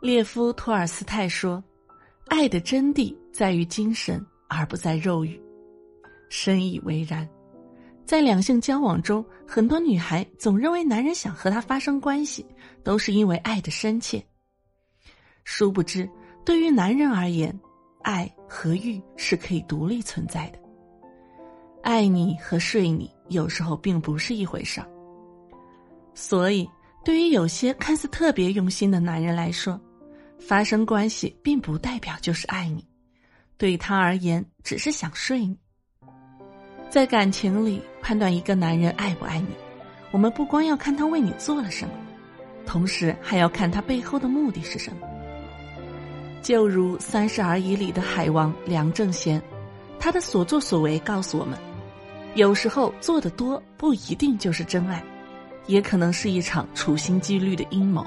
列夫·托尔斯泰说：“爱的真谛在于精神，而不在肉欲。”深以为然。在两性交往中，很多女孩总认为男人想和她发生关系，都是因为爱的深切。殊不知，对于男人而言，爱和欲是可以独立存在的。爱你和睡你有时候并不是一回事儿。所以，对于有些看似特别用心的男人来说，发生关系并不代表就是爱你，对他而言只是想睡你。在感情里判断一个男人爱不爱你，我们不光要看他为你做了什么，同时还要看他背后的目的是什么。就如《三十而已》里的海王梁正贤，他的所作所为告诉我们：有时候做的多不一定就是真爱，也可能是一场处心积虑的阴谋。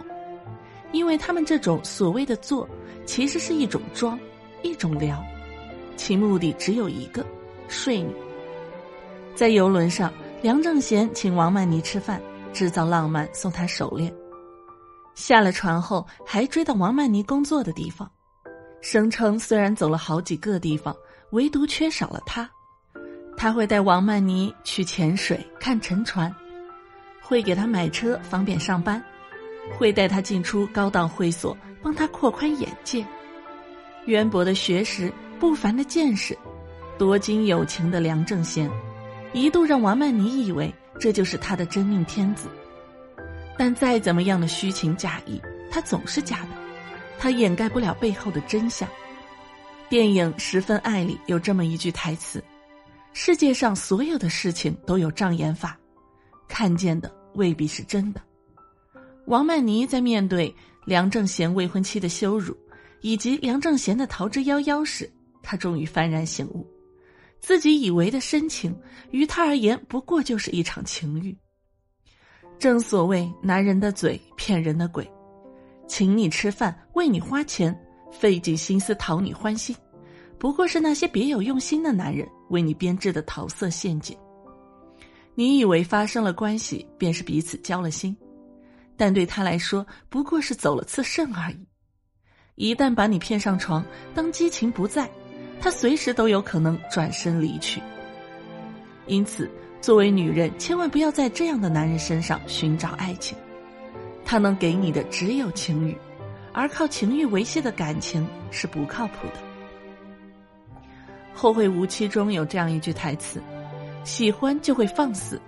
因为他们这种所谓的做，其实是一种装，一种聊，其目的只有一个：睡你。在游轮上，梁正贤请王曼妮吃饭，制造浪漫，送她手链。下了船后，还追到王曼妮工作的地方，声称虽然走了好几个地方，唯独缺少了他。他会带王曼妮去潜水、看沉船，会给他买车方便上班。会带他进出高档会所，帮他扩宽眼界。渊博的学识，不凡的见识，多金有情的梁正贤，一度让王曼妮以为这就是他的真命天子。但再怎么样的虚情假意，他总是假的，他掩盖不了背后的真相。电影《十分爱》里有这么一句台词：“世界上所有的事情都有障眼法，看见的未必是真的。”王曼妮在面对梁正贤未婚妻的羞辱，以及梁正贤的逃之夭夭时，她终于幡然醒悟，自己以为的深情，于他而言不过就是一场情欲。正所谓男人的嘴骗人的鬼，请你吃饭，为你花钱，费尽心思讨你欢心，不过是那些别有用心的男人为你编织的桃色陷阱。你以为发生了关系，便是彼此交了心。但对他来说，不过是走了次肾而已。一旦把你骗上床，当激情不在，他随时都有可能转身离去。因此，作为女人，千万不要在这样的男人身上寻找爱情。他能给你的只有情欲，而靠情欲维系的感情是不靠谱的。《后会无期》中有这样一句台词：“喜欢就会放肆，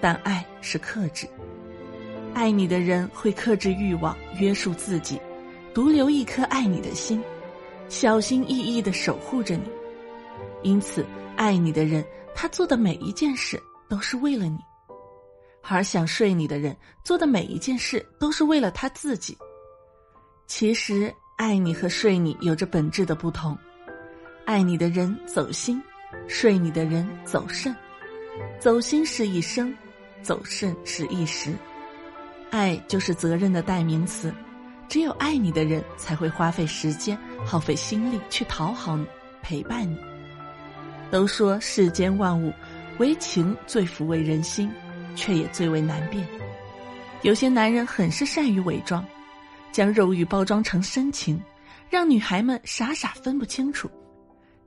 但爱是克制。”爱你的人会克制欲望，约束自己，独留一颗爱你的心，小心翼翼的守护着你。因此，爱你的人，他做的每一件事都是为了你；而想睡你的人，做的每一件事都是为了他自己。其实，爱你和睡你有着本质的不同。爱你的人走心，睡你的人走肾。走心是一生，走肾是一时。爱就是责任的代名词，只有爱你的人才会花费时间、耗费心力去讨好你、陪伴你。都说世间万物，唯情最抚慰人心，却也最为难辨。有些男人很是善于伪装，将肉欲包装成深情，让女孩们傻傻分不清楚。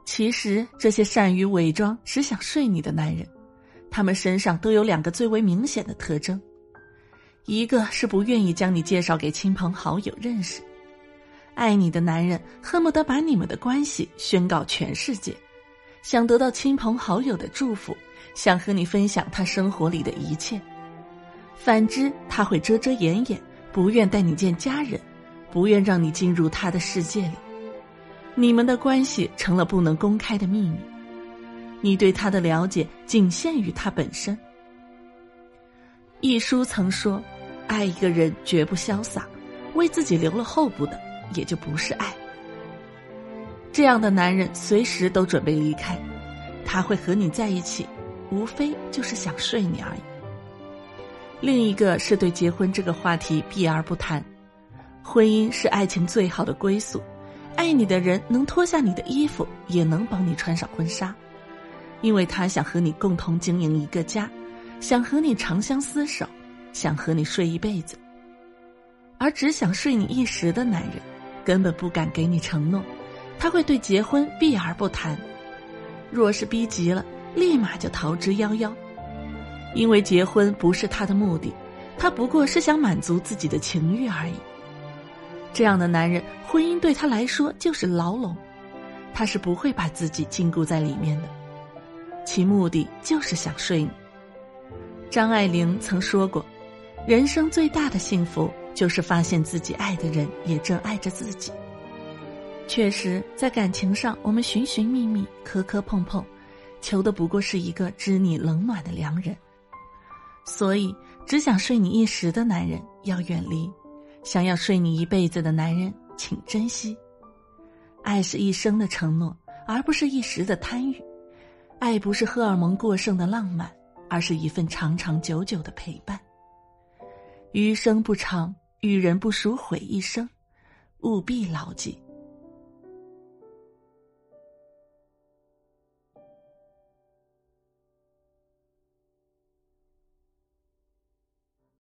其实这些善于伪装、只想睡你的男人，他们身上都有两个最为明显的特征。一个是不愿意将你介绍给亲朋好友认识，爱你的男人恨不得把你们的关系宣告全世界，想得到亲朋好友的祝福，想和你分享他生活里的一切。反之，他会遮遮掩掩，不愿带你见家人，不愿让你进入他的世界里，你们的关系成了不能公开的秘密。你对他的了解仅限于他本身。一书曾说。爱一个人绝不潇洒，为自己留了后补的也就不是爱。这样的男人随时都准备离开，他会和你在一起，无非就是想睡你而已。另一个是对结婚这个话题避而不谈，婚姻是爱情最好的归宿，爱你的人能脱下你的衣服，也能帮你穿上婚纱，因为他想和你共同经营一个家，想和你长相厮守。想和你睡一辈子，而只想睡你一时的男人，根本不敢给你承诺，他会对结婚避而不谈。若是逼急了，立马就逃之夭夭。因为结婚不是他的目的，他不过是想满足自己的情欲而已。这样的男人，婚姻对他来说就是牢笼，他是不会把自己禁锢在里面的，其目的就是想睡你。张爱玲曾说过：“人生最大的幸福，就是发现自己爱的人也正爱着自己。”确实，在感情上，我们寻寻觅觅，磕磕碰碰，求的不过是一个知你冷暖的良人。所以，只想睡你一时的男人要远离，想要睡你一辈子的男人，请珍惜。爱是一生的承诺，而不是一时的贪欲；爱不是荷尔蒙过剩的浪漫，而是一份长长久久的陪伴。余生不长，与人不熟毁一生，务必牢记。